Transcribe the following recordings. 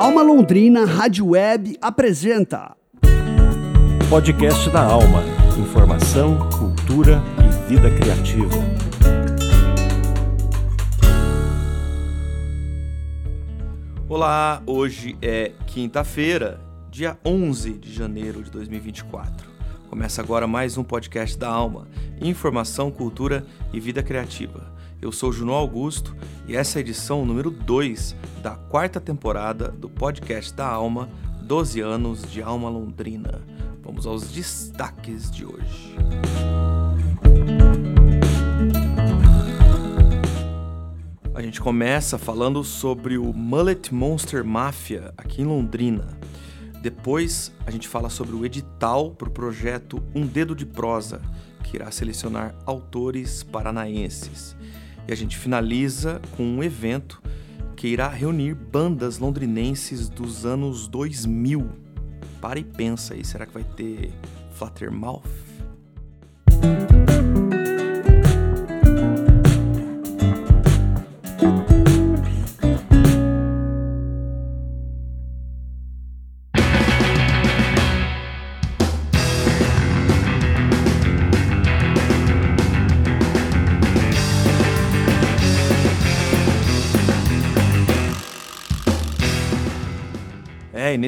Alma Londrina Rádio Web apresenta Podcast da Alma. Informação, cultura e vida criativa. Olá, hoje é quinta-feira, dia 11 de janeiro de 2024. Começa agora mais um podcast da Alma, informação, cultura e vida criativa. Eu sou Juno Augusto e essa é a edição número 2 da quarta temporada do podcast da Alma, 12 anos de Alma Londrina. Vamos aos destaques de hoje. A gente começa falando sobre o Mullet Monster Mafia aqui em Londrina. Depois a gente fala sobre o edital para o projeto Um Dedo de Prosa, que irá selecionar autores paranaenses. E a gente finaliza com um evento que irá reunir bandas londrinenses dos anos 2000. Para e pensa aí, será que vai ter Fluttermouth?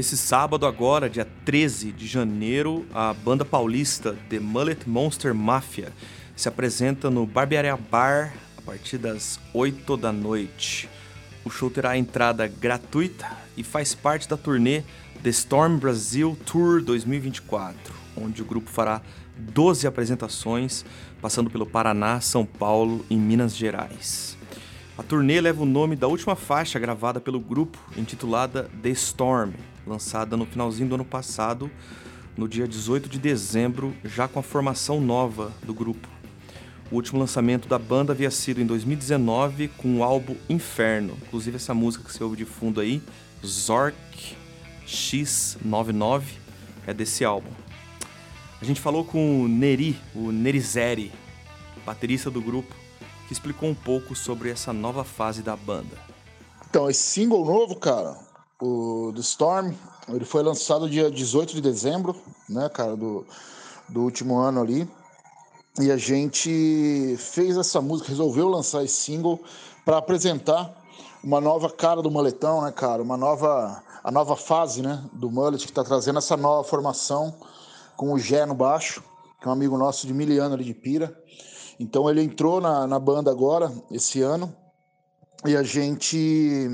Nesse sábado agora, dia 13 de janeiro, a banda paulista The Mullet Monster Mafia se apresenta no Barbearia Bar a partir das 8 da noite. O show terá entrada gratuita e faz parte da turnê The Storm Brasil Tour 2024, onde o grupo fará 12 apresentações, passando pelo Paraná, São Paulo e Minas Gerais. A turnê leva o nome da última faixa gravada pelo grupo, intitulada The Storm, lançada no finalzinho do ano passado, no dia 18 de dezembro, já com a formação nova do grupo. O último lançamento da banda havia sido em 2019 com o álbum Inferno, inclusive essa música que você ouve de fundo aí, Zork X99, é desse álbum. A gente falou com o Neri, o Nerizeri, baterista do grupo, que explicou um pouco sobre essa nova fase da banda. Então, esse single novo, cara, o do Storm, ele foi lançado dia 18 de dezembro, né, cara, do, do último ano ali. E a gente fez essa música, resolveu lançar esse single para apresentar uma nova cara do Moletão, né, cara? Uma nova, a nova fase, né, do Mullet, que tá trazendo essa nova formação com o Gé no baixo, que é um amigo nosso de Miliano ali de Pira. Então ele entrou na, na banda agora, esse ano, e a gente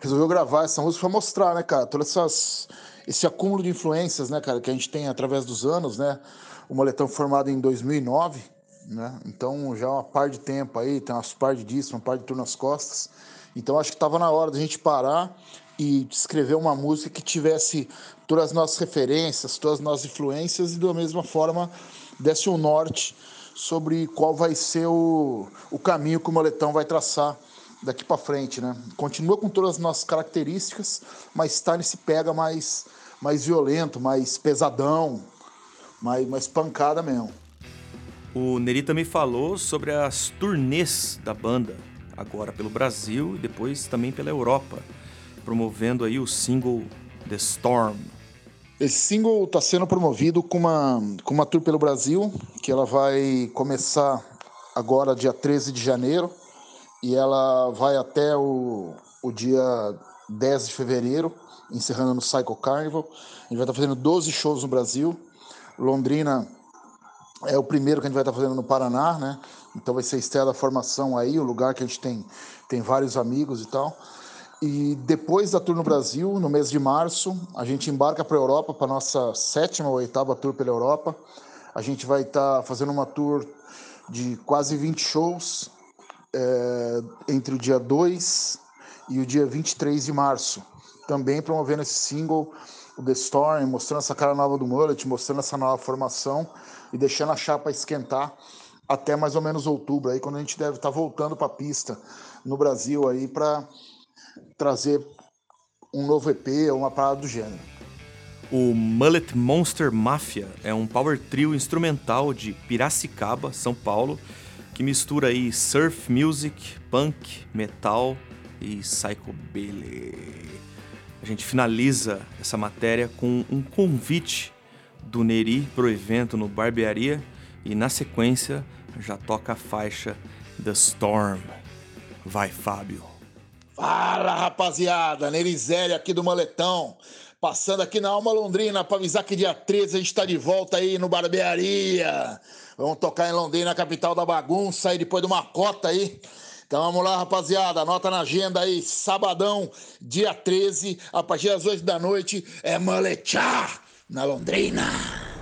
resolveu gravar essa música para mostrar, né, cara, todas essas esse acúmulo de influências, né, cara, que a gente tem através dos anos, né? O Moletão formado em 2009, né? Então já uma par de tempo aí, tem umas par de discos, uma par de tour nas costas. Então acho que estava na hora da gente parar e escrever uma música que tivesse todas as nossas referências, todas as nossas influências e da mesma forma desse um norte sobre qual vai ser o, o caminho que o Moletão vai traçar daqui para frente, né? Continua com todas as nossas características, mas está nesse pega mais, mais violento, mais pesadão, mais, mais pancada mesmo. O Neri também falou sobre as turnês da banda, agora pelo Brasil e depois também pela Europa, promovendo aí o single The Storm. Esse single está sendo promovido com uma, com uma tour pelo Brasil, que ela vai começar agora dia 13 de janeiro e ela vai até o, o dia 10 de fevereiro, encerrando no Psycho Carnival. A gente vai estar fazendo 12 shows no Brasil. Londrina é o primeiro que a gente vai estar fazendo no Paraná, né? Então vai ser a estreia da formação aí, o lugar que a gente tem, tem vários amigos e tal. E depois da tour no Brasil, no mês de março, a gente embarca para a Europa, para nossa sétima ou oitava tour pela Europa. A gente vai estar fazendo uma tour de quase 20 shows é, entre o dia 2 e o dia 23 de março. Também promovendo esse single, o The Storm, mostrando essa cara nova do Mullet, mostrando essa nova formação e deixando a chapa esquentar até mais ou menos outubro, aí quando a gente deve estar voltando para a pista no Brasil aí para trazer um novo EP ou uma parada do gênero. O Mullet Monster Mafia é um power trio instrumental de Piracicaba, São Paulo, que mistura aí surf music, punk, metal e psychobilly. A gente finaliza essa matéria com um convite do Neri pro evento no Barbearia e na sequência já toca a faixa The Storm. Vai, Fábio. Fala, rapaziada. Nerizelli aqui do Moletão. Passando aqui na Alma Londrina para avisar que dia 13 a gente está de volta aí no Barbearia. Vamos tocar em Londrina, capital da bagunça, aí depois de uma cota aí. Então vamos lá, rapaziada. Anota na agenda aí. Sabadão, dia 13, a partir das 8 da noite, é Moletá na Londrina.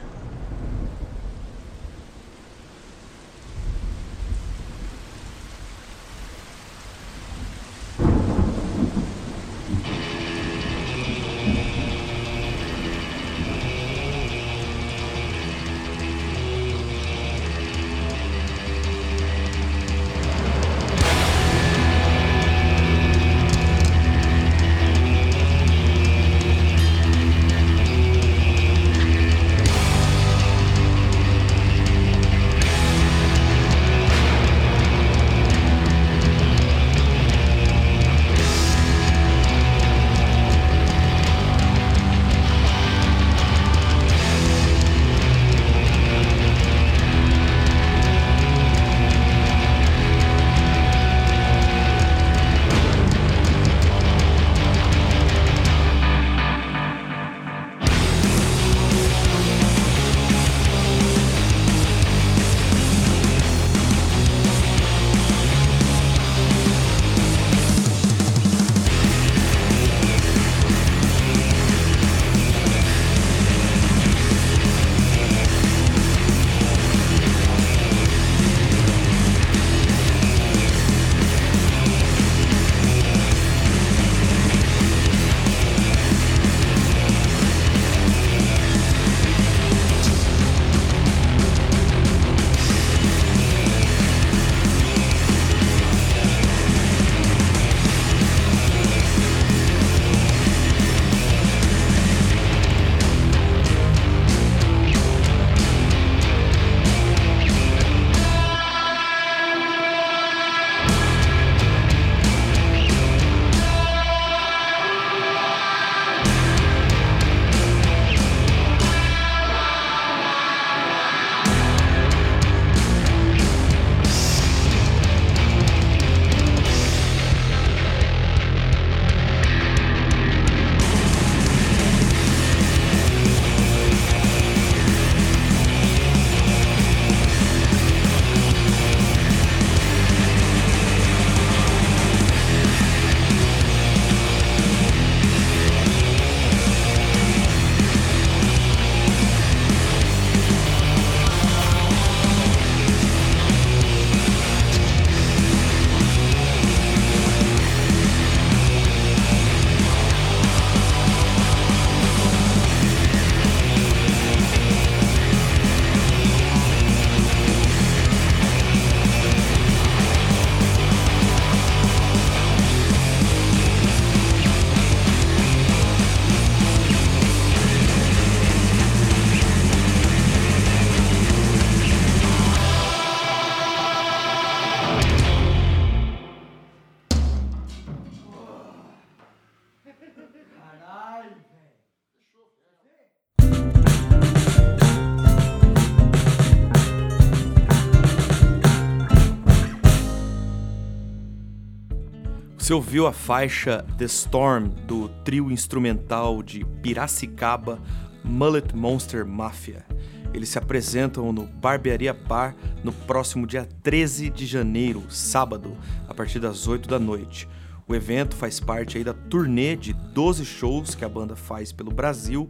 Você ouviu a faixa The Storm do trio instrumental de Piracicaba Mullet Monster Mafia. Eles se apresentam no Barbearia Bar no próximo dia 13 de janeiro, sábado, a partir das 8 da noite. O evento faz parte aí da turnê de 12 shows que a banda faz pelo Brasil,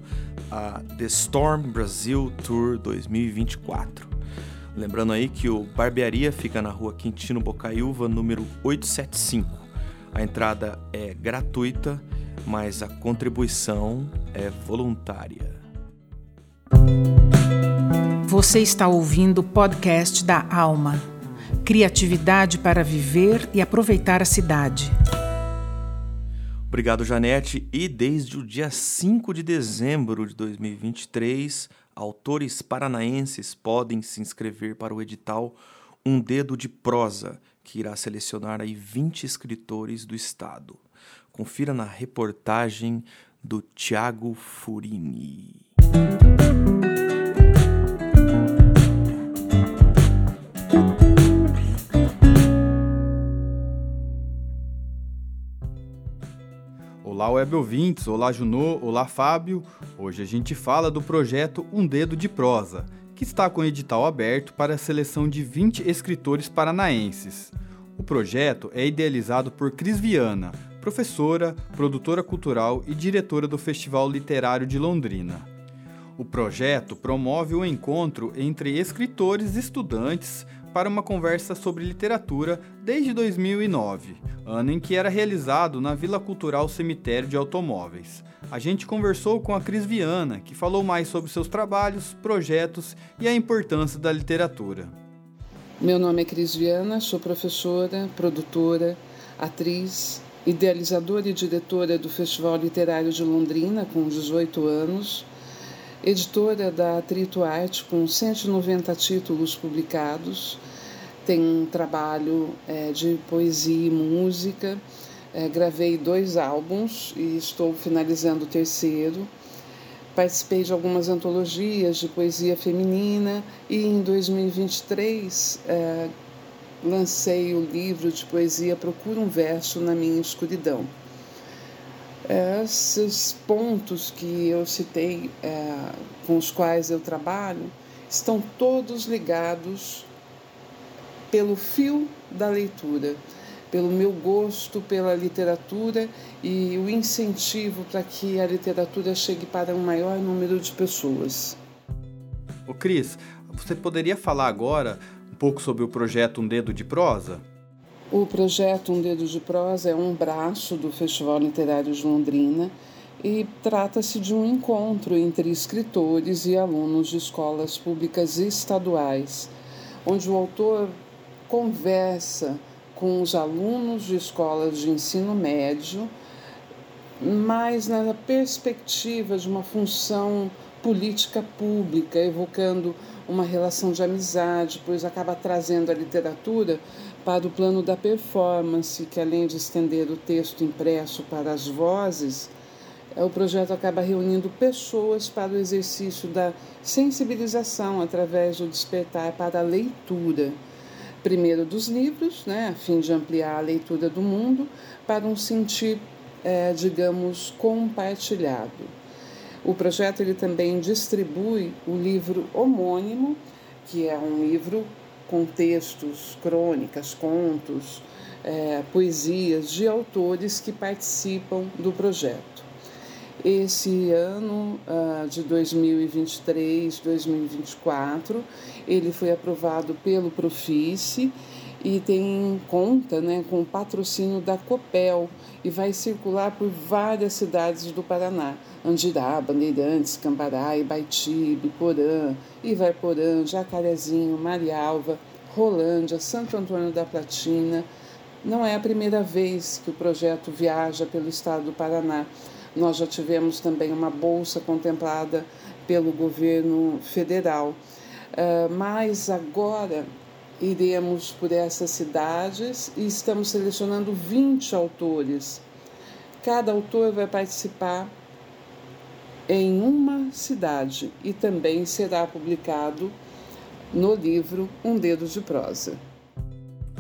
a The Storm Brasil Tour 2024. Lembrando aí que o Barbearia fica na rua Quintino Bocaiúva, número 875. A entrada é gratuita, mas a contribuição é voluntária. Você está ouvindo o podcast da Alma. Criatividade para viver e aproveitar a cidade. Obrigado, Janete. E desde o dia 5 de dezembro de 2023, autores paranaenses podem se inscrever para o edital Um Dedo de Prosa, que irá selecionar aí 20 escritores do estado. Confira na reportagem do Tiago Furini. Olá, web ouvintes, olá, Junô, olá, Fábio. Hoje a gente fala do projeto Um Dedo de Prosa, está com edital aberto para a seleção de 20 escritores paranaenses. O projeto é idealizado por Cris Viana, professora, produtora cultural e diretora do Festival Literário de Londrina. O projeto promove o encontro entre escritores e estudantes para uma conversa sobre literatura desde 2009, ano em que era realizado na Vila Cultural Cemitério de Automóveis. A gente conversou com a Cris Viana, que falou mais sobre seus trabalhos, projetos e a importância da literatura. Meu nome é Cris Viana, sou professora, produtora, atriz, idealizadora e diretora do Festival Literário de Londrina, com 18 anos, editora da Atrito Arte, com 190 títulos publicados. Tenho um trabalho é, de poesia e música. É, gravei dois álbuns e estou finalizando o terceiro. Participei de algumas antologias de poesia feminina e em 2023 é, lancei o livro de poesia Procura um Verso na Minha Escuridão. Esses pontos que eu citei, é, com os quais eu trabalho, estão todos ligados pelo fio da leitura, pelo meu gosto pela literatura e o incentivo para que a literatura chegue para um maior número de pessoas. Ô Cris, você poderia falar agora um pouco sobre o projeto Um Dedo de Prosa? O projeto Um Dedo de Prosa é um braço do Festival Literário de Londrina e trata-se de um encontro entre escritores e alunos de escolas públicas estaduais, onde o autor conversa com os alunos de escolas de ensino médio, mas na perspectiva de uma função política pública, evocando uma relação de amizade, pois acaba trazendo a literatura para o plano da performance, que além de estender o texto impresso para as vozes, é, o projeto acaba reunindo pessoas para o exercício da sensibilização através do despertar para a leitura. Primeiro dos livros, né, a fim de ampliar a leitura do mundo para um sentir, é, digamos, compartilhado. O projeto ele também distribui o livro homônimo, que é um livro com textos, crônicas, contos, é, poesias de autores que participam do projeto. Esse ano uh, de 2023, 2024, ele foi aprovado pelo Profice e tem conta né, com o patrocínio da Copel e vai circular por várias cidades do Paraná. Andirá, Bandeirantes, Cambará, Ibaiti, Biporã, Ivaiporã, Jacarezinho, Marialva, Rolândia, Santo Antônio da Platina. Não é a primeira vez que o projeto viaja pelo estado do Paraná. Nós já tivemos também uma bolsa contemplada pelo governo federal. Uh, mas agora iremos por essas cidades e estamos selecionando 20 autores. Cada autor vai participar em uma cidade e também será publicado no livro Um Dedo de Prosa.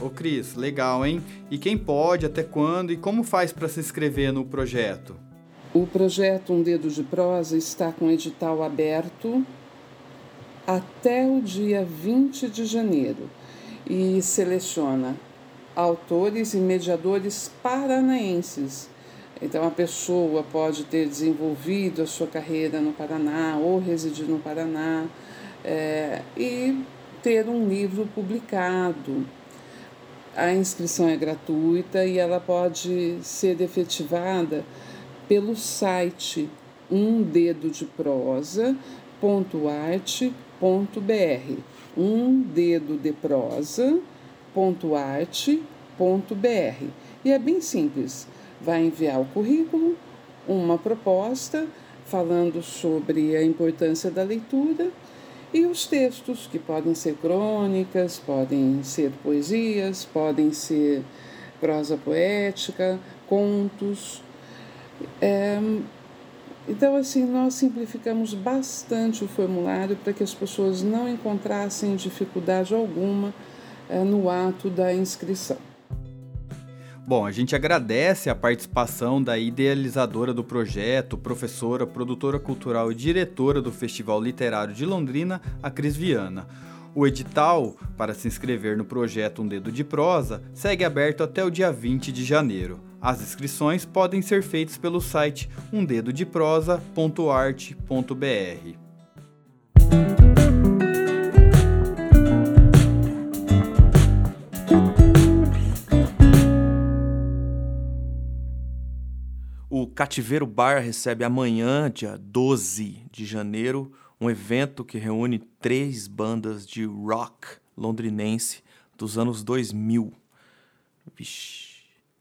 Ô Cris, legal, hein? E quem pode, até quando e como faz para se inscrever no projeto? O projeto Um Dedo de Prosa está com edital aberto até o dia 20 de janeiro e seleciona autores e mediadores paranaenses. Então, a pessoa pode ter desenvolvido a sua carreira no Paraná ou residir no Paraná é, e ter um livro publicado. A inscrição é gratuita e ela pode ser efetivada pelo site um dedo de um dedo de prosa.arte.br. E é bem simples. Vai enviar o currículo, uma proposta falando sobre a importância da leitura e os textos, que podem ser crônicas, podem ser poesias, podem ser prosa poética, contos. É, então, assim, nós simplificamos bastante o formulário para que as pessoas não encontrassem dificuldade alguma é, no ato da inscrição. Bom, a gente agradece a participação da idealizadora do projeto, professora, produtora cultural e diretora do Festival Literário de Londrina, a Cris Viana. O edital para se inscrever no projeto Um Dedo de Prosa segue aberto até o dia 20 de janeiro. As inscrições podem ser feitas pelo site umdedodeprosa.arte.br. O Cativeiro Bar recebe amanhã, dia 12 de janeiro, um evento que reúne três bandas de rock londrinense dos anos 2000. Vixe,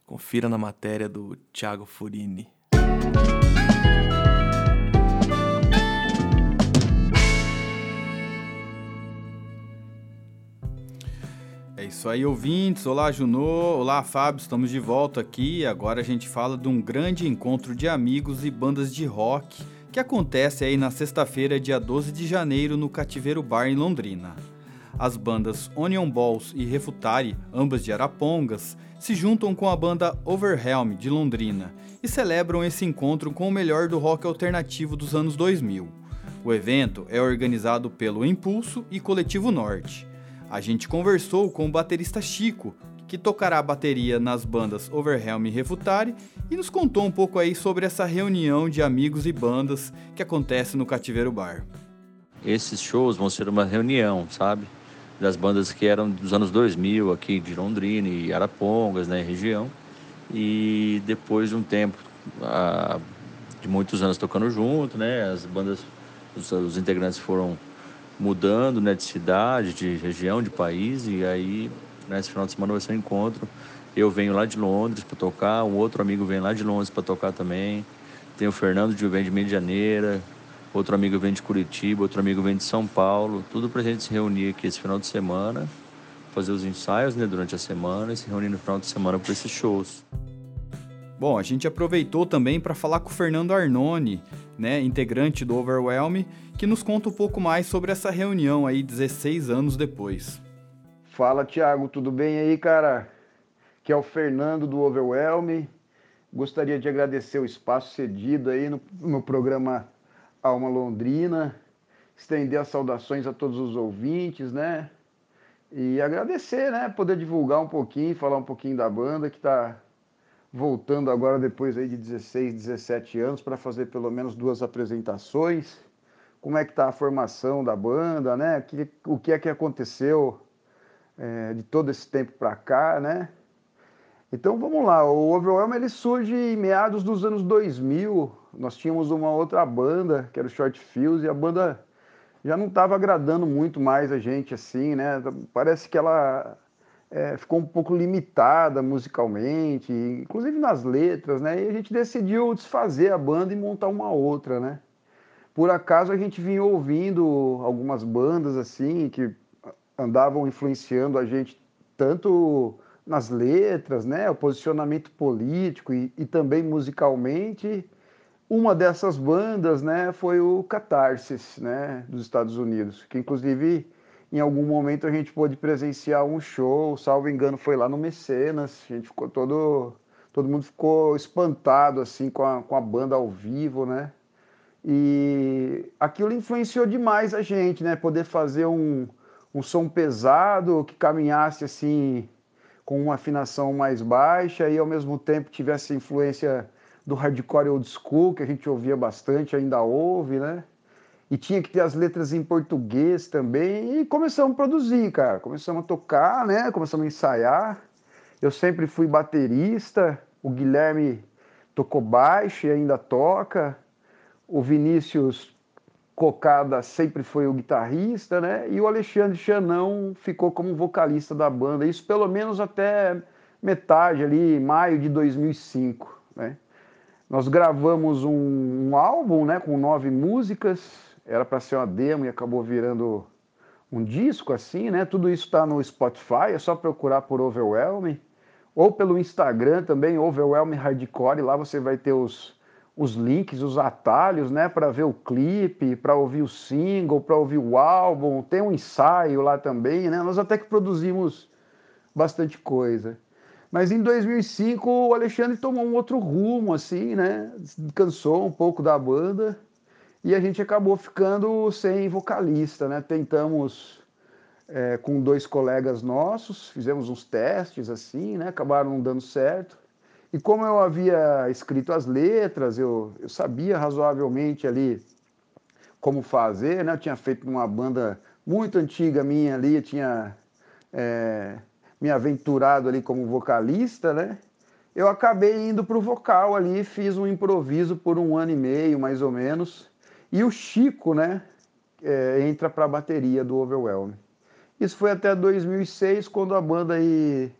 confira na matéria do Thiago Furini. É isso aí, ouvintes. Olá, Junô. Olá, Fábio. Estamos de volta aqui. Agora a gente fala de um grande encontro de amigos e bandas de rock que acontece aí na sexta-feira, dia 12 de janeiro, no Cativeiro Bar em Londrina. As bandas Onion Balls e Refutari, ambas de Arapongas, se juntam com a banda Overhelm de Londrina e celebram esse encontro com o melhor do rock alternativo dos anos 2000. O evento é organizado pelo Impulso e Coletivo Norte. A gente conversou com o baterista Chico, que tocará bateria nas bandas Overhelm e Refutari, e nos contou um pouco aí sobre essa reunião de amigos e bandas que acontece no Cativeiro Bar. Esses shows vão ser uma reunião, sabe? Das bandas que eram dos anos 2000 aqui de Londrina e Arapongas, né, região. E depois de um tempo, de muitos anos tocando junto, né, as bandas, os, os integrantes foram mudando né, de cidade, de região, de país, e aí nesse final de semana vai ser um encontro. Eu venho lá de Londres para tocar, um outro amigo vem lá de Londres para tocar também. Tem o Fernando que vem de Medianeira, outro amigo vem de Curitiba, outro amigo vem de São Paulo, tudo para a gente se reunir aqui esse final de semana, fazer os ensaios né, durante a semana e se reunir no final de semana para esses shows. Bom, a gente aproveitou também para falar com o Fernando Arnone, né, integrante do Overwhelm, que nos conta um pouco mais sobre essa reunião aí 16 anos depois. Fala, Thiago, tudo bem aí, cara? Que é o Fernando do Overwhelm. Gostaria de agradecer o espaço cedido aí no, no programa Alma Londrina, estender as saudações a todos os ouvintes, né? E agradecer, né? Poder divulgar um pouquinho, falar um pouquinho da banda que está voltando agora depois aí de 16, 17 anos para fazer pelo menos duas apresentações. Como é que está a formação da banda, né? O que, o que é que aconteceu é, de todo esse tempo para cá, né? Então vamos lá, o Overwhelm ele surge em meados dos anos 2000. Nós tínhamos uma outra banda, que era o Short Fuse, e a banda já não estava agradando muito mais a gente assim, né? Parece que ela é, ficou um pouco limitada musicalmente, inclusive nas letras, né? E a gente decidiu desfazer a banda e montar uma outra, né? Por acaso a gente vinha ouvindo algumas bandas assim que andavam influenciando a gente tanto nas letras, né, o posicionamento político e, e também musicalmente. Uma dessas bandas, né, foi o Catarsis, né, dos Estados Unidos, que inclusive em algum momento a gente pôde presenciar um show, salvo engano, foi lá no Mecenas. A gente ficou todo. Todo mundo ficou espantado assim com a, com a banda ao vivo, né? E aquilo influenciou demais a gente, né? Poder fazer um, um som pesado que caminhasse assim com uma afinação mais baixa e ao mesmo tempo tivesse influência do hardcore old school, que a gente ouvia bastante, ainda ouve, né? e tinha que ter as letras em português também, e começamos a produzir, cara. Começamos a tocar, né? Começamos a ensaiar. Eu sempre fui baterista, o Guilherme tocou baixo e ainda toca. O Vinícius Cocada sempre foi o guitarrista, né? E o Alexandre Chanão ficou como vocalista da banda. Isso pelo menos até metade ali, maio de 2005, né? Nós gravamos um, um álbum, né, com nove músicas, era para ser uma demo e acabou virando um disco assim, né? Tudo isso está no Spotify, é só procurar por Overwhelming. ou pelo Instagram também, Overwhelm Hardcore, lá você vai ter os, os links, os atalhos, né, para ver o clipe, para ouvir o single, para ouvir o álbum, tem um ensaio lá também, né? Nós até que produzimos bastante coisa. Mas em 2005 o Alexandre tomou um outro rumo, assim, né? Cansou um pouco da banda e a gente acabou ficando sem vocalista, né? Tentamos é, com dois colegas nossos, fizemos uns testes assim, né? Acabaram não dando certo. E como eu havia escrito as letras, eu, eu sabia razoavelmente ali como fazer, né? Eu tinha feito uma banda muito antiga minha ali, tinha é, me aventurado ali como vocalista, né? Eu acabei indo para o vocal ali, fiz um improviso por um ano e meio, mais ou menos. E o Chico, né, é, entra para a bateria do Overwhelm. Isso foi até 2006, quando a banda aí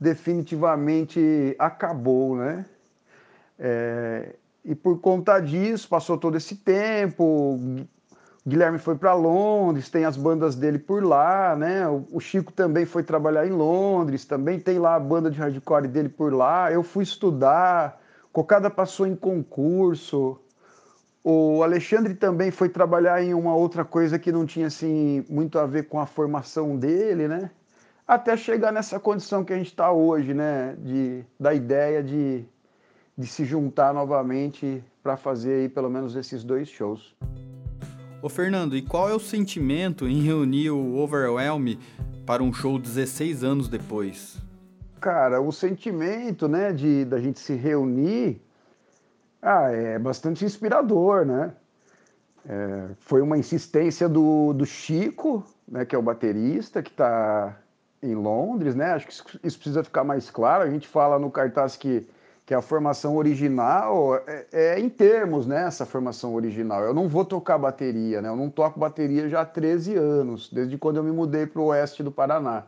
definitivamente acabou, né? É, e por conta disso, passou todo esse tempo, Guilherme foi para Londres, tem as bandas dele por lá, né? O Chico também foi trabalhar em Londres, também tem lá a banda de hardcore dele por lá. Eu fui estudar, Cocada passou em concurso. O Alexandre também foi trabalhar em uma outra coisa que não tinha assim muito a ver com a formação dele, né? Até chegar nessa condição que a gente está hoje, né? De, da ideia de, de se juntar novamente para fazer aí pelo menos esses dois shows. Ô Fernando, e qual é o sentimento em reunir o Overwhelm para um show 16 anos depois? Cara, o sentimento, né, de da gente se reunir, ah, é bastante inspirador, né? É, foi uma insistência do, do Chico, né, que é o baterista, que está em Londres, né? Acho que isso precisa ficar mais claro. A gente fala no cartaz que, que a formação original é, é, em termos, né? Essa formação original. Eu não vou tocar bateria, né? Eu não toco bateria já há 13 anos, desde quando eu me mudei para o oeste do Paraná.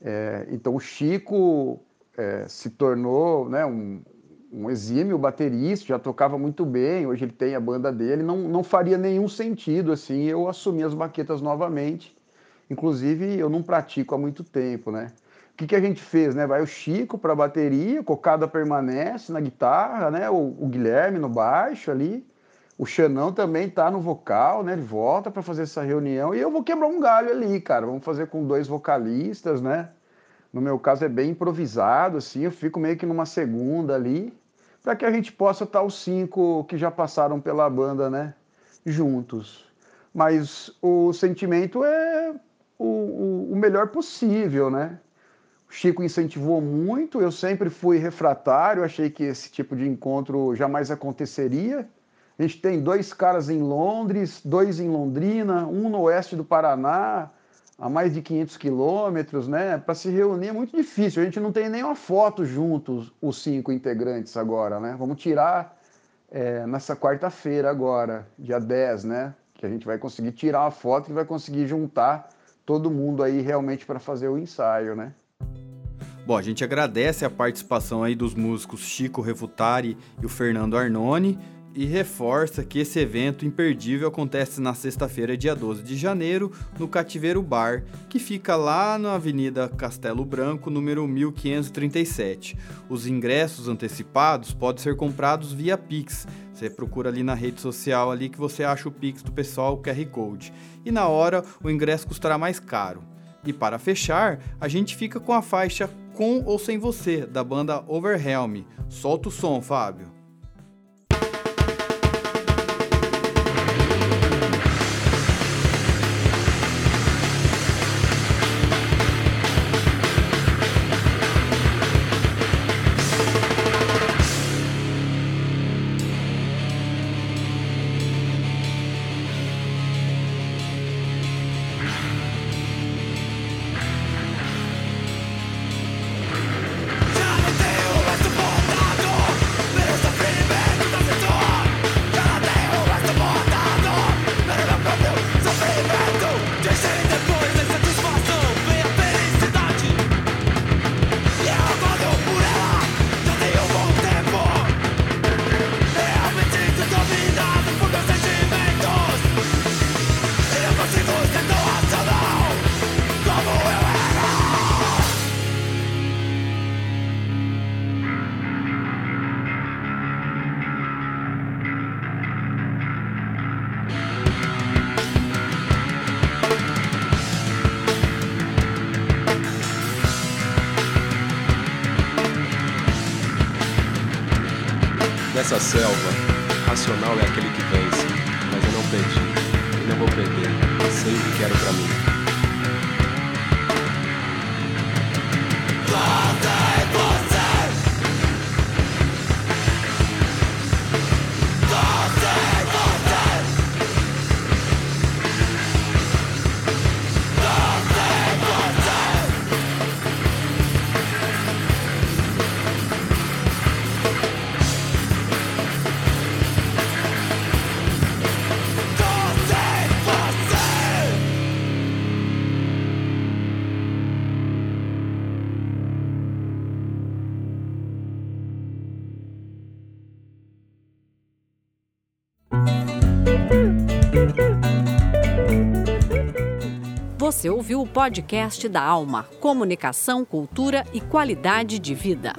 É, então o Chico é, se tornou né, um, um exímio baterista, já tocava muito bem, hoje ele tem a banda dele, não, não faria nenhum sentido assim eu assumir as baquetas novamente Inclusive, eu não pratico há muito tempo, né? O que, que a gente fez, né? Vai o Chico para bateria, Cocada permanece na guitarra, né? O, o, Guilherme no baixo ali. O Xanão também tá no vocal, né? Ele volta para fazer essa reunião. E eu vou quebrar um galho ali, cara. Vamos fazer com dois vocalistas, né? No meu caso é bem improvisado, assim. Eu fico meio que numa segunda ali, para que a gente possa estar tá os cinco que já passaram pela banda, né? Juntos. Mas o sentimento é o, o, melhor possível, né? O Chico incentivou muito, eu sempre fui refratário, achei que esse tipo de encontro jamais aconteceria. A gente tem dois caras em Londres, dois em Londrina, um no oeste do Paraná, a mais de 500 quilômetros, né? Para se reunir é muito difícil. A gente não tem nenhuma foto juntos, os cinco integrantes agora, né? Vamos tirar é, nessa quarta-feira agora, dia 10, né? Que a gente vai conseguir tirar uma foto e vai conseguir juntar todo mundo aí realmente para fazer o ensaio, né? Bom, a gente agradece a participação aí dos músicos Chico Refutari e o Fernando Arnone e reforça que esse evento imperdível acontece na sexta-feira, dia 12 de janeiro, no Cativeiro Bar, que fica lá na Avenida Castelo Branco, número 1537. Os ingressos antecipados podem ser comprados via Pix. Você procura ali na rede social ali que você acha o Pix do pessoal, o QR Code e na hora o ingresso custará mais caro. E para fechar, a gente fica com a faixa Com ou Sem Você, da banda Overhelm. Solta o som, Fábio. Nessa selva, racional é aquele que vence, mas eu não perdi, e não vou perder. Sei o que quero pra mim. Você ouviu o podcast da Alma: Comunicação, Cultura e Qualidade de Vida.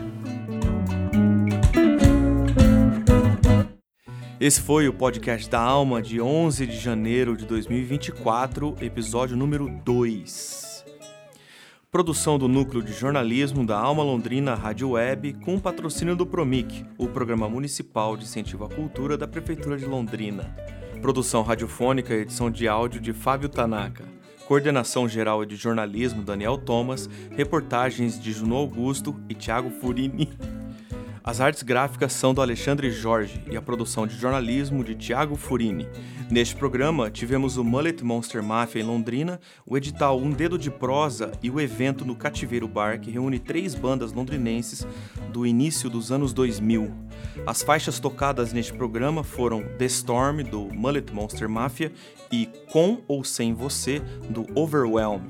Esse foi o podcast da Alma de 11 de janeiro de 2024, episódio número 2. Produção do Núcleo de Jornalismo da Alma Londrina Rádio Web, com patrocínio do Promic, o Programa Municipal de Incentivo à Cultura da Prefeitura de Londrina. Produção radiofônica e edição de áudio de Fábio Tanaka. Coordenação geral de jornalismo Daniel Thomas, reportagens de Juno Augusto e Thiago Furini. As artes gráficas são do Alexandre Jorge e a produção de jornalismo de Tiago Furini. Neste programa, tivemos o Mullet Monster Mafia em Londrina, o edital Um Dedo de Prosa e o evento no Cativeiro Bar, que reúne três bandas londrinenses do início dos anos 2000. As faixas tocadas neste programa foram The Storm, do Mullet Monster Mafia, e Com ou Sem Você, do Overwhelm.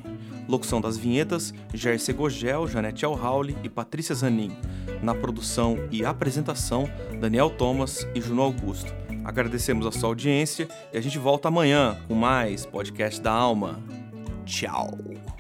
Locução das vinhetas, Gerce Gogel, Janete Alhauli e Patrícia Zanin. Na produção e apresentação, Daniel Thomas e Juno Augusto. Agradecemos a sua audiência e a gente volta amanhã com mais podcast da Alma. Tchau!